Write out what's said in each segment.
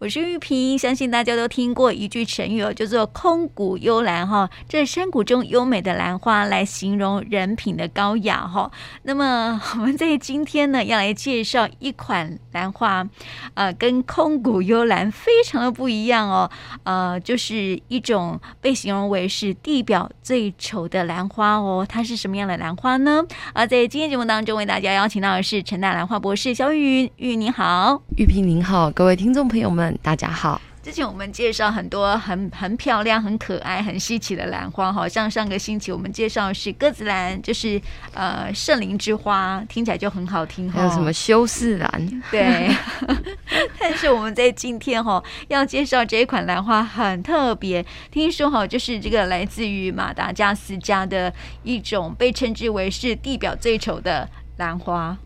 我是玉萍，相信大家都听过一句成语哦，叫做“空谷幽兰”哈。这山谷中优美的兰花来形容人品的高雅哈。那么我们在今天呢，要来介绍一款兰花，呃，跟空谷幽兰非常的不一样哦。呃，就是一种被形容为是地表最丑的兰花哦。它是什么样的兰花呢？啊，在今天节目当中为大家邀请到的是陈大兰花博士萧玉云，玉您好，玉萍您好，各位听众朋友们。大家好，之前我们介绍很多很很漂亮、很可爱、很稀奇的兰花，好像上个星期我们介绍的是鸽子兰，就是呃圣灵之花，听起来就很好听。还有什么修饰兰？对。但是我们在今天哈要介绍这一款兰花很特别，听说哈就是这个来自于马达加斯加的一种被称之为是地表最丑的兰花。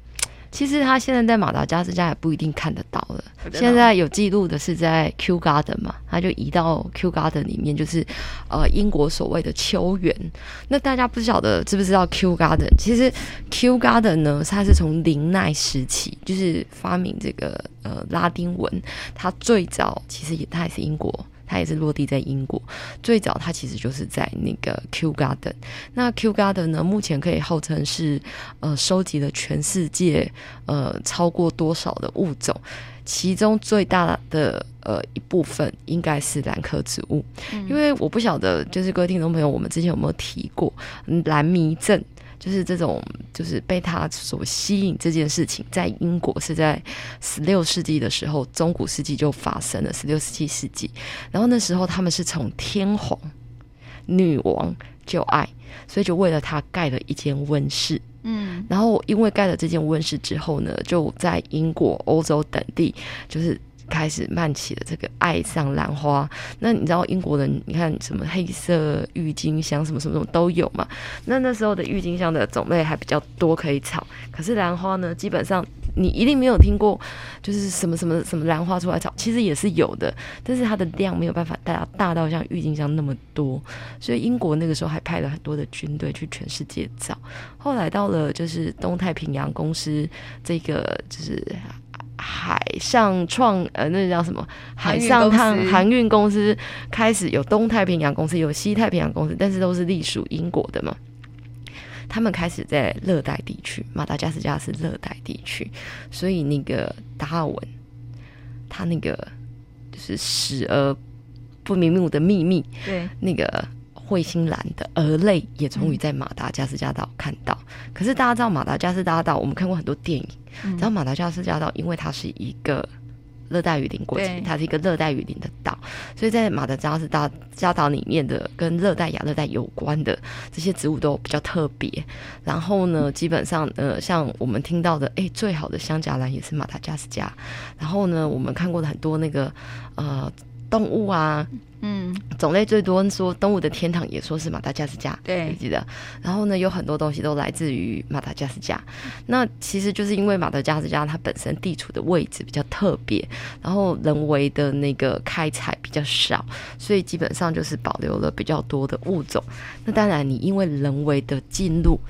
其实他现在在马达加斯加也不一定看得到了。现在有记录的是在 Kew Garden 嘛，他就移到 Kew Garden 里面，就是呃英国所谓的秋园。那大家不晓得知不知道 Kew Garden？其实 Kew Garden 呢，它是从林奈时期就是发明这个呃拉丁文，它最早其实也它也是英国。它也是落地在英国，最早它其实就是在那个 Kew Garden。那 Kew Garden 呢，目前可以号称是呃收集了全世界呃超过多少的物种，其中最大的呃一部分应该是兰科植物，嗯、因为我不晓得就是各位听众朋友，我们之前有没有提过蓝迷症？就是这种，就是被他所吸引这件事情，在英国是在十六世纪的时候，中古世纪就发生了。十六、十七世纪，然后那时候他们是从天皇、女王就爱，所以就为了他盖了一间温室。嗯，然后因为盖了这间温室之后呢，就在英国、欧洲等地，就是。开始漫起了这个爱上兰花。那你知道英国人，你看什么黑色郁金香，什么什么什么都有嘛？那那时候的郁金香的种类还比较多可以炒，可是兰花呢，基本上你一定没有听过，就是什么什么什么兰花出来炒，其实也是有的，但是它的量没有办法大大到像郁金香那么多，所以英国那个时候还派了很多的军队去全世界找。后来到了就是东太平洋公司这个就是。海上创呃，那叫什么？海上航航运公司开始有东太平洋公司，有西太平洋公司，但是都是隶属英国的嘛。他们开始在热带地区，马达加斯加是热带地区，所以那个达尔文，他那个就是死而不瞑目的秘密，对那个。彗星蓝的蛾类也终于在马达加斯加岛看到。嗯、可是大家知道马达加斯加岛，我们看过很多电影。然后、嗯、马达加斯加岛，因为它是一个热带雨林国家，它是一个热带雨林的岛，所以在马达加斯加岛里面的跟热带亚热带有关的这些植物都比较特别。然后呢，基本上呃，像我们听到的，哎，最好的香荚兰也是马达加斯加。然后呢，我们看过的很多那个呃。动物啊，嗯，种类最多说动物的天堂也说是马达加斯加，对，记得。然后呢，有很多东西都来自于马达加斯加。那其实就是因为马达加斯加它本身地处的位置比较特别，然后人为的那个开采比较少，所以基本上就是保留了比较多的物种。那当然，你因为人为的进入，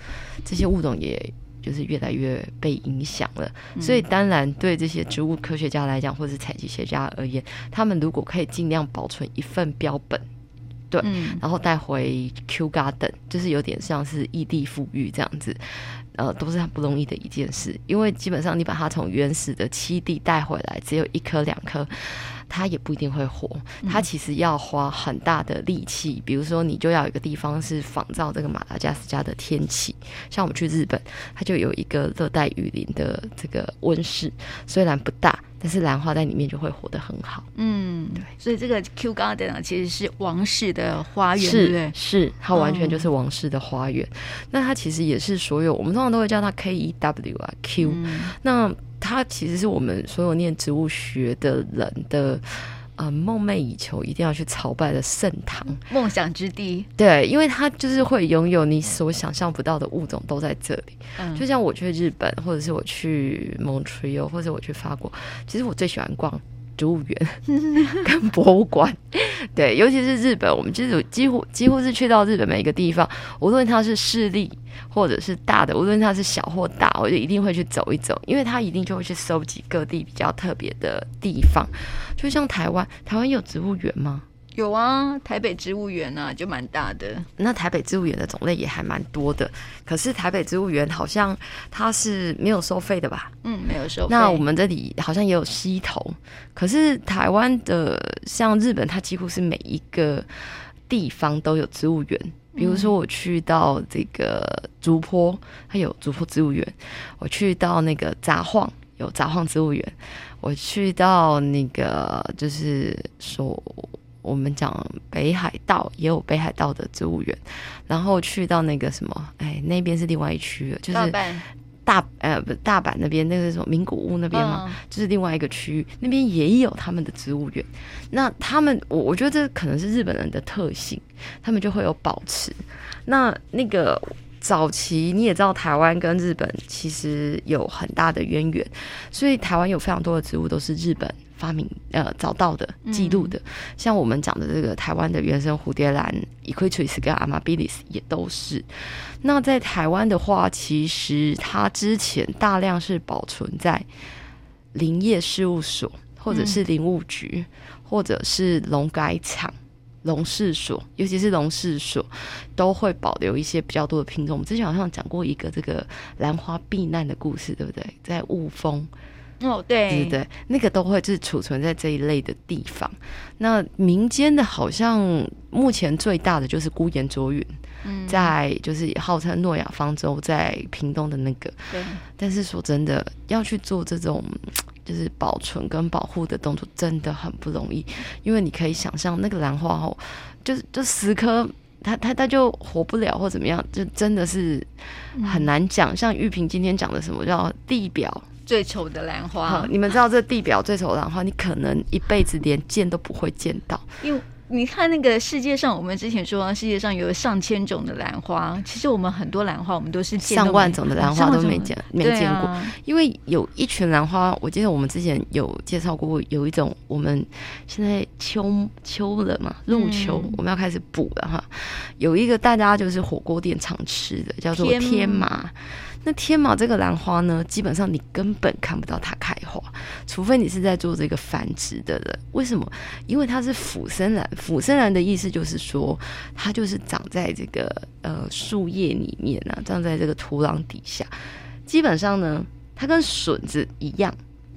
这些物种也。就是越来越被影响了，所以当然对这些植物科学家来讲，或者是采集学家而言，他们如果可以尽量保存一份标本，对，然后带回 Kew Garden，就是有点像是异地富裕这样子，呃，都是很不容易的一件事，因为基本上你把它从原始的栖地带回来，只有一颗两颗。它也不一定会活，它其实要花很大的力气。比如说，你就要有一个地方是仿照这个马达加斯加的天气，像我们去日本，它就有一个热带雨林的这个温室，虽然不大，但是兰花在里面就会活得很好。嗯，对，所以这个 Kew Garden 啊，其实是王室的花园，是对不对？是，它完全就是王室的花园。哦、那它其实也是所有我们通常都会叫它 K E W 啊 Q，、嗯、那。它其实是我们所有念植物学的人的，呃，梦寐以求一定要去朝拜的圣堂，梦想之地。对，因为它就是会拥有你所想象不到的物种都在这里。嗯，就像我去日本，或者是我去 Montreal，或者我去法国，其实我最喜欢逛植物园跟博物馆。对，尤其是日本，我们就是几乎几乎是去到日本每一个地方，无论它是市立或者是大的，无论它是小或大，我就一定会去走一走，因为它一定就会去收集各地比较特别的地方。就像台湾，台湾有植物园吗？有啊，台北植物园啊，就蛮大的。那台北植物园的种类也还蛮多的，可是台北植物园好像它是没有收费的吧？嗯，没有收费。那我们这里好像也有溪头，可是台湾的像日本，它几乎是每一个地方都有植物园。比如说我去到这个竹坡，它有竹坡植物园；我去到那个札幌，有札幌植物园；我去到那个就是说。我们讲北海道也有北海道的植物园，然后去到那个什么，哎，那边是另外一区了，就是大呃不大阪那边那个是什么名古屋那边嘛，嗯、就是另外一个区域，那边也有他们的植物园。那他们，我我觉得这可能是日本人的特性，他们就会有保持。那那个早期你也知道，台湾跟日本其实有很大的渊源，所以台湾有非常多的植物都是日本。发明呃找到的记录的，嗯、像我们讲的这个台湾的原生蝴蝶兰 Equitris 跟 Amabilis 也都是。那在台湾的话，其实它之前大量是保存在林业事务所，或者是林务局，嗯、或者是农改场、农事所，尤其是农事所都会保留一些比较多的品种。我们之前好像讲过一个这个兰花避难的故事，对不对？在雾峰。哦，对，对对，那个都会就是储存在这一类的地方。那民间的，好像目前最大的就是孤岩卓云，嗯，在就是号称诺亚方舟在屏东的那个。对，但是说真的，要去做这种就是保存跟保护的动作，真的很不容易。因为你可以想象，那个兰花哦，就是就十颗，它它它就活不了或怎么样，就真的是很难讲。嗯、像玉萍今天讲的什么叫地表。最丑的兰花，你们知道这地表最丑的兰花，你可能一辈子连见都不会见到。因为你看那个世界上，我们之前说世界上有上千种的兰花，其实我们很多兰花，我们都是上万种的兰花都没见没见过。啊、因为有一群兰花，我记得我们之前有介绍过，有一种我们现在秋秋了嘛，入秋、嗯、我们要开始补了哈。有一个大家就是火锅店常吃的，叫做天麻。那天麻这个兰花呢，基本上你根本看不到它开花，除非你是在做这个繁殖的人。为什么？因为它是腐生兰。腐生兰的意思就是说，它就是长在这个呃树叶里面啊，长在这个土壤底下。基本上呢，它跟笋子一样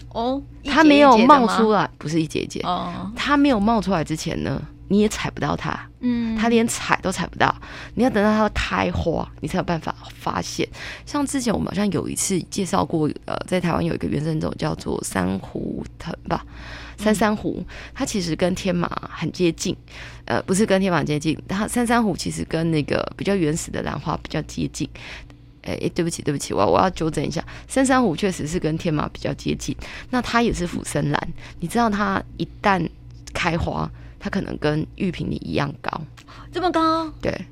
哦，它没有冒出来，不是一节一节哦，它没有冒出来之前呢。你也采不到它，嗯，它连采都采不到，你要等到它开花，你才有办法发现。像之前我们好像有一次介绍过，呃，在台湾有一个原生种叫做珊瑚藤吧，山珊瑚，它其实跟天马很接近，呃，不是跟天马接近，它山珊瑚其实跟那个比较原始的兰花比较接近。哎，对不起，对不起，我我要纠正一下，山珊瑚确实是跟天马比较接近，那它也是腐生兰，你知道它一旦开花。它可能跟玉屏里一样高，这么高？对，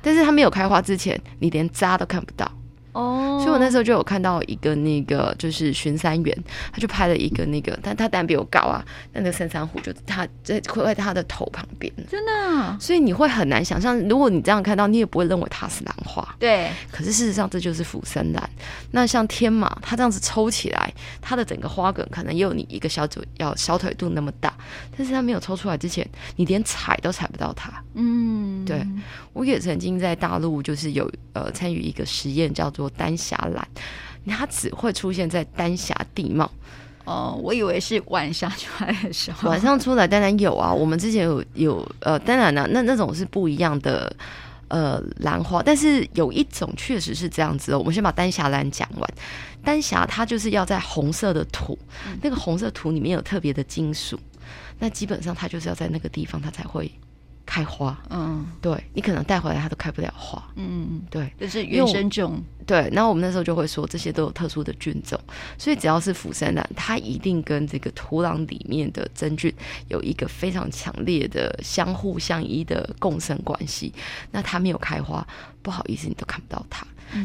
但是它没有开花之前，你连渣都看不到。哦，所以我那时候就有看到一个那个就是巡山员，他就拍了一个那个，但他当然比我高啊，那个山珊瑚就他在会在他的头旁边，真的，所以你会很难想象，如果你这样看到，你也不会认为它是兰花，对。可是事实上这就是腐生兰。那像天马，它这样子抽起来，它的整个花梗可能也有你一个小腿要小腿肚那么大，但是它没有抽出来之前，你连踩都踩不到它。嗯，对。我也曾经在大陆就是有呃参与一个实验，叫做。丹霞兰，它只会出现在丹霞地貌。哦，我以为是晚上出来的时候。晚上出来当然有啊，我们之前有有呃，当然呢，那那种是不一样的呃兰花，但是有一种确实是这样子哦。我们先把丹霞兰讲完，丹霞它就是要在红色的土，嗯、那个红色土里面有特别的金属，那基本上它就是要在那个地方它才会。开花，嗯，对，你可能带回来它都开不了花，嗯，对，这是原生种，对。然后我们那时候就会说，这些都有特殊的菌种，所以只要是腐生兰，它一定跟这个土壤里面的真菌有一个非常强烈的相互相依的共生关系。那它没有开花，不好意思，你都看不到它。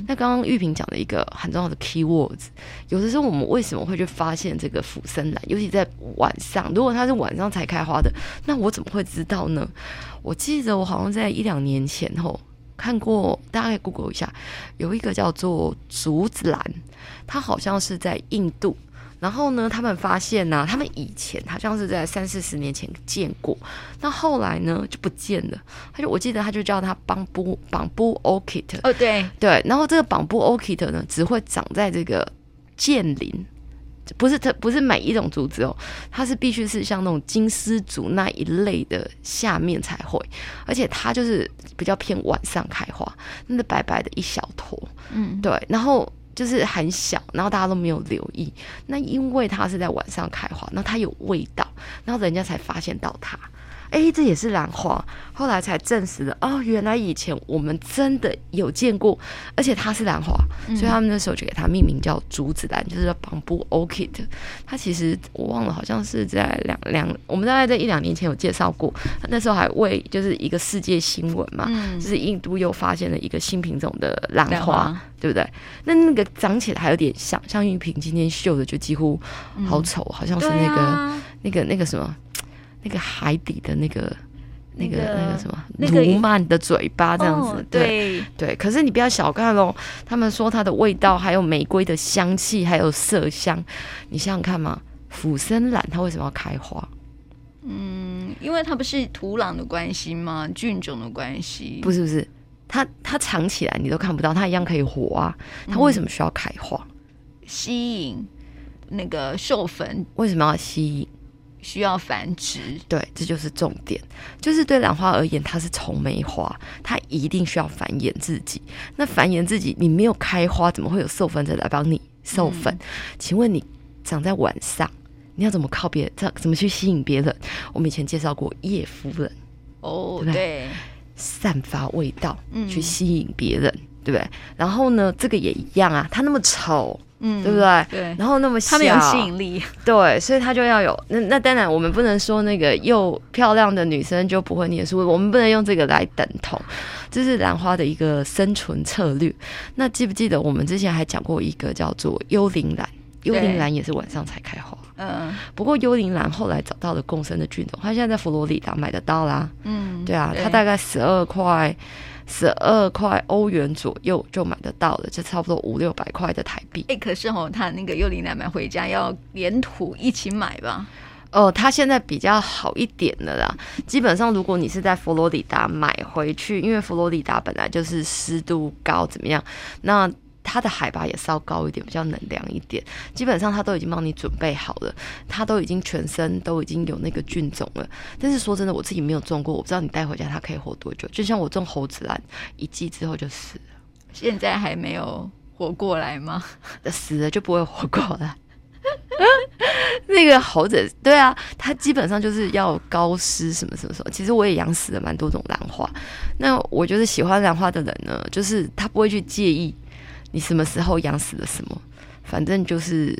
那刚刚玉萍讲了一个很重要的 key words，有的时候我们为什么会去发现这个附生兰，尤其在晚上，如果它是晚上才开花的，那我怎么会知道呢？我记得我好像在一两年前后看过，大概 Google 一下，有一个叫做竹子兰，它好像是在印度。然后呢，他们发现呢、啊，他们以前好像是在三四十年前见过，那后来呢就不见了。他就我记得他就叫它 bamboo bamboo orchid 哦，对对。然后这个 bamboo orchid 呢，只会长在这个剑林，不是它不是每一种竹子哦，它是必须是像那种金丝竹那一类的下面才会，而且它就是比较偏晚上开花，那个白白的一小坨，嗯，对，然后。就是很小，然后大家都没有留意。那因为它是在晚上开花，那它有味道，然后人家才发现到它。哎，这也是兰花，后来才证实了哦，原来以前我们真的有见过，而且它是兰花，嗯、所以他们那时候就给它命名叫竹子兰，就是 bamboo orchid。它其实我忘了，好像是在两两，我们大概在一两年前有介绍过，那时候还为就是一个世界新闻嘛，嗯、就是印度又发现了一个新品种的兰花，花对不对？那那个长起来还有点像，像玉萍今天绣的就几乎好丑，嗯、好像是那个、啊、那个那个什么。那个海底的那个、那个、那个什么，卢曼的嘴巴这样子，哦、对对。可是你不要小看哦，他们说它的味道，还有玫瑰的香气，还有麝香。你想想看嘛，俯生兰它为什么要开花？嗯，因为它不是土壤的关系吗？菌种的关系？不是不是，它它藏起来你都看不到，它一样可以活啊。它为什么需要开花？嗯、吸引那个授粉。为什么要吸引？需要繁殖，对，这就是重点。就是对兰花而言，它是丑梅花，它一定需要繁衍自己。那繁衍自己，你没有开花，怎么会有授粉者来帮你授粉？嗯、请问你长在晚上，你要怎么靠别人？怎怎么去吸引别人？我们以前介绍过叶夫人，哦，对，对，散发味道去吸引别人，嗯、对不对？然后呢，这个也一样啊，它那么丑。嗯，对不对？对，然后那么小，它没有吸引力，对，所以他就要有。那那当然，我们不能说那个又漂亮的女生就不会念书，我们不能用这个来等同。这是兰花的一个生存策略。那记不记得我们之前还讲过一个叫做幽灵兰？幽灵兰也是晚上才开花。嗯，不过幽灵兰后来找到了共生的菌种，它现在在佛罗里达买得到啦。嗯，对啊，它大概十二块。十二块欧元左右就买得到了，就差不多五六百块的台币。哎、欸，可是哦，他那个幽灵奶买回家要连土一起买吧？哦，他现在比较好一点的啦。基本上，如果你是在佛罗里达买回去，因为佛罗里达本来就是湿度高，怎么样？那它的海拔也稍高一点，比较能凉一点。基本上，它都已经帮你准备好了，它都已经全身都已经有那个菌种了。但是说真的，我自己没有种过，我不知道你带回家它可以活多久。就像我种猴子兰，一季之后就死了。现在还没有活过来吗？死了就不会活过来。那个猴子，对啊，它基本上就是要高湿什么什么什么。其实我也养死了蛮多种兰花。那我觉得喜欢兰花的人呢，就是他不会去介意。你什么时候养死了什么？反正就是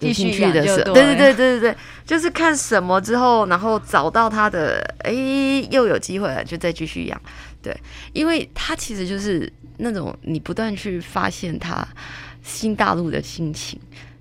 有兴趣的时候，对对对对对对，就是看什么之后，然后找到它的，哎，又有机会了，就再继续养。对，因为它其实就是那种你不断去发现它新大陆的心情。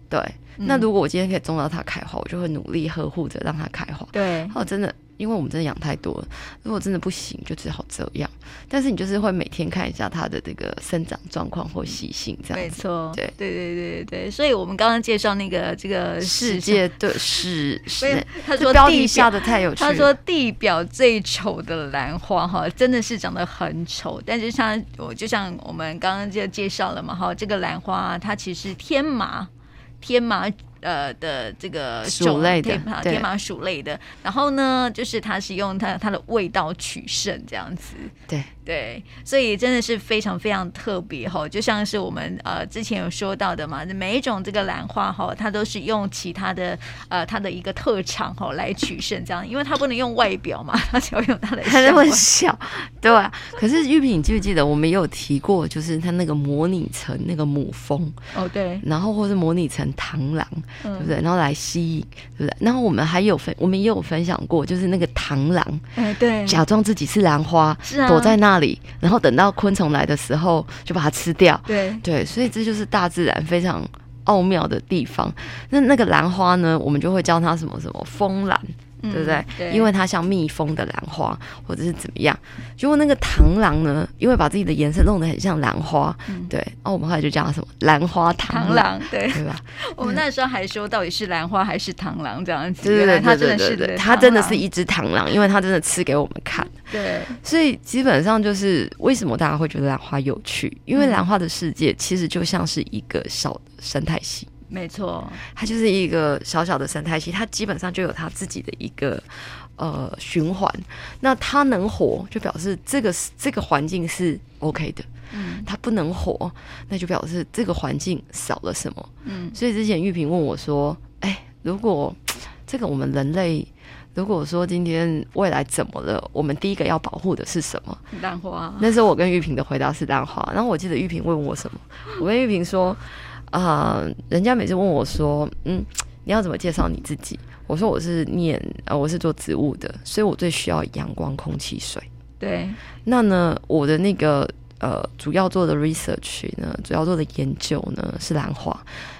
对，嗯、那如果我今天可以种到它开花，我就会努力呵护着让它开花。对，哦，真的。因为我们真的养太多了，如果真的不行，就只好这样。但是你就是会每天看一下它的这个生长状况或习性，这样没错。对对对对对，所以我们刚刚介绍那个这个世界的是 是，他说标题下的太有趣。他说地表最丑的兰花哈，真的是长得很丑。但是像我就像我们刚刚就介绍了嘛哈，这个兰花它其实天麻天麻。呃的这个鼠类的，天麻属类的，然后呢，就是它是用它它的味道取胜这样子，对对，所以真的是非常非常特别哈，就像是我们呃之前有说到的嘛，每一种这个兰花哈，它都是用其他的呃它的一个特长哈来取胜这样，因为它不能用外表嘛，它只要用它的它那么小，对吧？可是玉萍，你记不记得我们也有提过，就是它那个模拟成那个母蜂哦，对，然后或是模拟成螳螂。对不对？然后来吸引，对不对？然后我们还有分，我们也有分享过，就是那个螳螂，哎，对，假装自己是兰花，是啊，躲在那里，然后等到昆虫来的时候就把它吃掉，对对，所以这就是大自然非常奥妙的地方。那那个兰花呢，我们就会叫它什么什么风兰。对不对？因为它像蜜蜂的兰花，或者是怎么样？结果那个螳螂呢，因为把自己的颜色弄得很像兰花，嗯、对，哦，我们后来就叫它什么兰花螳螂，螂，对，对吧？我们那时候还说，到底是兰花还是螳螂这样子？对对对对对对，它真的是一只螳螂，因为它真的吃给我们看。对，所以基本上就是为什么大家会觉得兰花有趣？因为兰花的世界其实就像是一个小的生态系。没错，它就是一个小小的生态系，它基本上就有它自己的一个呃循环。那它能活，就表示这个这个环境是 OK 的。嗯，它不能活，那就表示这个环境少了什么。嗯，所以之前玉萍问我说：“哎，如果这个我们人类，如果说今天未来怎么了，我们第一个要保护的是什么？”兰花。那时候我跟玉萍的回答是兰花。然后我记得玉萍问我什么，我跟玉萍说。啊、呃，人家每次问我说：“嗯，你要怎么介绍你自己？”我说：“我是念呃，我是做植物的，所以我最需要阳光、空气、水。”对。那呢，我的那个呃，主要做的 research 呢，主要做的研究呢是兰花，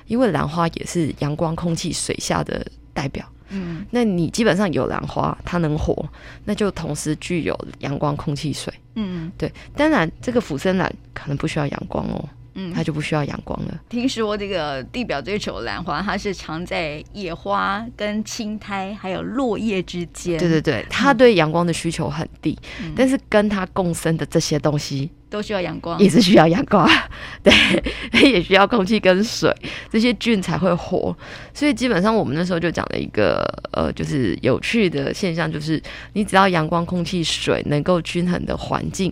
因为兰花也是阳光、空气、水下的代表。嗯。那你基本上有兰花，它能活，那就同时具有阳光、空气、水。嗯。对。当然，这个俯生兰可能不需要阳光哦。嗯，它就不需要阳光了。听说这个地表最丑兰花，它是藏在野花跟青苔还有落叶之间。对对对，它对阳光的需求很低，嗯、但是跟它共生的这些东西。都需要阳光，也是需要阳光，对，也需要空气跟水，这些菌才会活。所以基本上我们那时候就讲了一个呃，就是有趣的现象，就是你只要阳光、空气、水能够均衡的环境，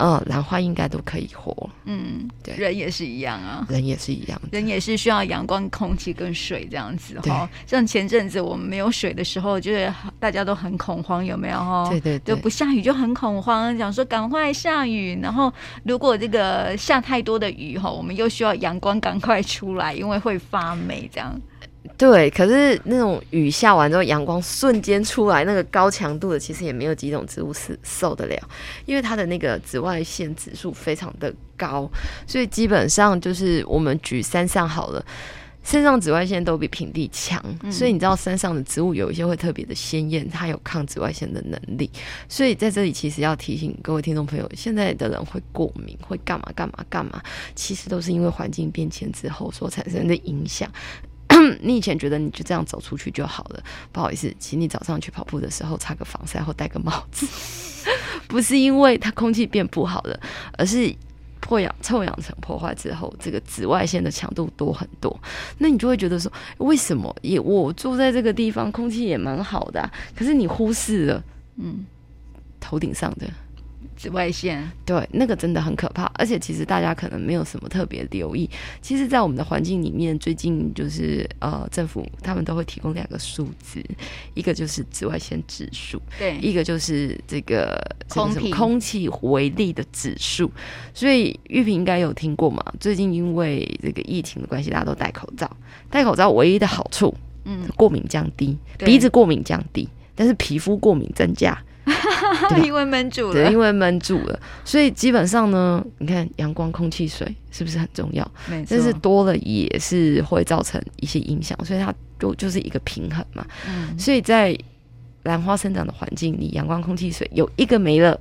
呃，兰花应该都可以活。嗯，对，人也是一样啊，人也是一样，人也是需要阳光、空气跟水这样子哈。像前阵子我们没有水的时候，就是大家都很恐慌，有没有哈？对对对，就不下雨就很恐慌，想说赶快下雨，然后。如果这个下太多的雨哈，我们又需要阳光赶快出来，因为会发霉这样。对，可是那种雨下完之后，阳光瞬间出来，那个高强度的，其实也没有几种植物是受得了，因为它的那个紫外线指数非常的高，所以基本上就是我们举山上好了。山上紫外线都比平地强，嗯、所以你知道山上的植物有一些会特别的鲜艳，它有抗紫外线的能力。所以在这里其实要提醒各位听众朋友，现在的人会过敏，会干嘛干嘛干嘛，其实都是因为环境变迁之后所产生的影响。你以前觉得你就这样走出去就好了，不好意思，请你早上去跑步的时候擦个防晒或戴个帽子，不是因为它空气变不好了，而是。破氧臭氧层破坏之后，这个紫外线的强度多很多，那你就会觉得说，为什么也我住在这个地方，空气也蛮好的啊，可是你忽视了，嗯，头顶上的。紫外线，对，那个真的很可怕，而且其实大家可能没有什么特别留意。其实，在我们的环境里面，最近就是呃，政府他们都会提供两个数字，一个就是紫外线指数，对，一个就是这个空气空气微粒的指数。所以玉萍应该有听过嘛？最近因为这个疫情的关系，大家都戴口罩。戴口罩唯一的好处，嗯，过敏降低，鼻子过敏降低，但是皮肤过敏增加。因为闷住了，对，因为闷住了，所以基本上呢，你看阳光、空气、水是不是很重要？没错，但是多了也是会造成一些影响，所以它就就是一个平衡嘛。嗯，所以在兰花生长的环境里，阳光、空气、水有一个没了。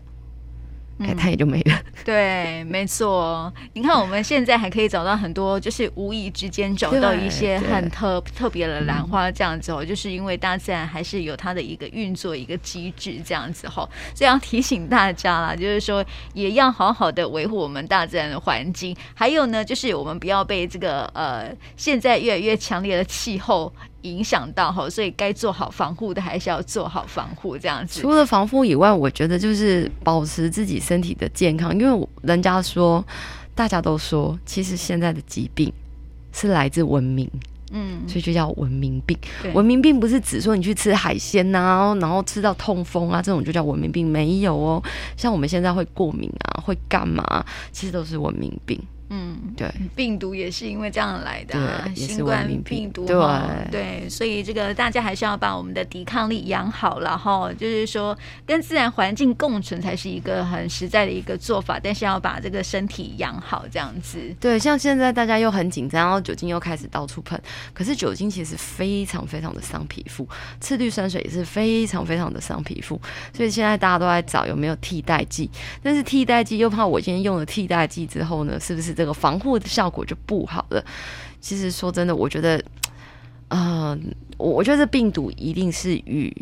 哎，它也就没了。对，没错。你看，我们现在还可以找到很多，就是无意之间找到一些很特特别的兰花，这样子哦，就是因为大自然还是有它的一个运作一个机制，这样子哈。这样提醒大家啦，就是说也要好好的维护我们大自然的环境。还有呢，就是我们不要被这个呃现在越来越强烈的气候。影响到哈，所以该做好防护的还是要做好防护，这样子。除了防护以外，我觉得就是保持自己身体的健康，因为人家说，大家都说，其实现在的疾病是来自文明，嗯，所以就叫文明病。文明病不是指说你去吃海鲜呐、啊，然后吃到痛风啊这种就叫文明病，没有哦。像我们现在会过敏啊，会干嘛，其实都是文明病。嗯，对，病毒也是因为这样来的、啊，对，新冠病毒，对对，所以这个大家还是要把我们的抵抗力养好了哈。就是说，跟自然环境共存才是一个很实在的一个做法，但是要把这个身体养好，这样子。对，像现在大家又很紧张，然后酒精又开始到处喷，可是酒精其实非常非常的伤皮肤，次氯酸水也是非常非常的伤皮肤，所以现在大家都在找有没有替代剂，但是替代剂又怕我今天用了替代剂之后呢，是不是？这个防护的效果就不好了。其实说真的，我觉得，嗯、呃，我我觉得这病毒一定是与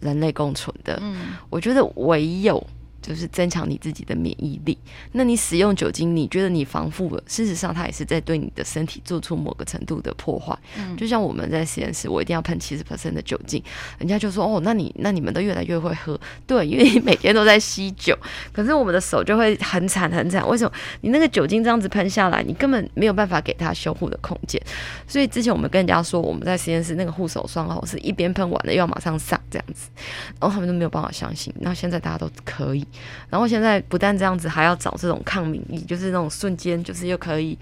人类共存的。嗯，我觉得唯有。就是增强你自己的免疫力。那你使用酒精，你觉得你防护了，事实上它也是在对你的身体做出某个程度的破坏。嗯，就像我们在实验室，我一定要喷七十 percent 的酒精，人家就说哦，那你那你们都越来越会喝，对，因为你每天都在吸酒，可是我们的手就会很惨很惨。为什么？你那个酒精这样子喷下来，你根本没有办法给它修护的空间。所以之前我们跟人家说，我们在实验室那个护手霜哦，是一边喷完了又要马上上这样子，然后他们都没有办法相信。那现在大家都可以。然后现在不但这样子，还要找这种抗敏力，就是那种瞬间，就是又可以，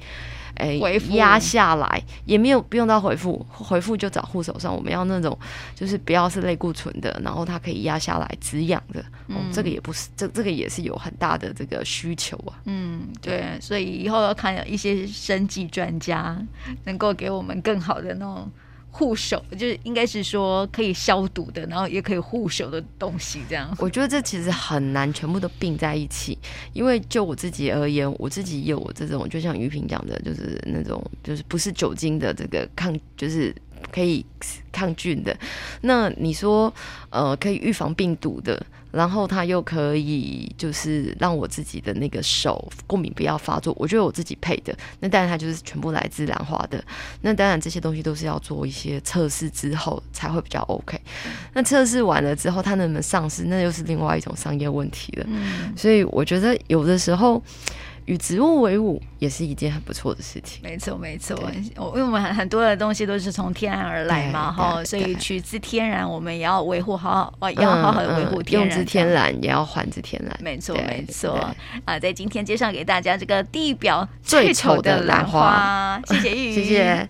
哎，回复压下来，也没有不用到回复，回复就找护手霜。我们要那种，就是不要是类固醇的，然后它可以压下来止痒的。嗯，这个也不是，这这个也是有很大的这个需求啊。嗯，对，所以以后要看一些生计专家，能够给我们更好的那种。护手就是应该是说可以消毒的，然后也可以护手的东西，这样。我觉得这其实很难全部都并在一起，因为就我自己而言，我自己有这种，就像于平讲的，就是那种就是不是酒精的这个抗，就是可以抗菌的。那你说呃可以预防病毒的？然后它又可以就是让我自己的那个手过敏不要发作，我觉得我自己配的，那当然它就是全部来自兰花的。那当然这些东西都是要做一些测试之后才会比较 OK。那测试完了之后，它能不能上市，那又是另外一种商业问题了。嗯，所以我觉得有的时候。与植物为伍也是一件很不错的事情。没错，没错。我因为我们很很多的东西都是从天然而来嘛，哈，所以取之天然，我们也要维护好，好，要好好的维护天然。用之天然，也要还之天然。没错，没错。啊，在今天介绍给大家这个地表最丑的兰花，谢谢玉，谢谢。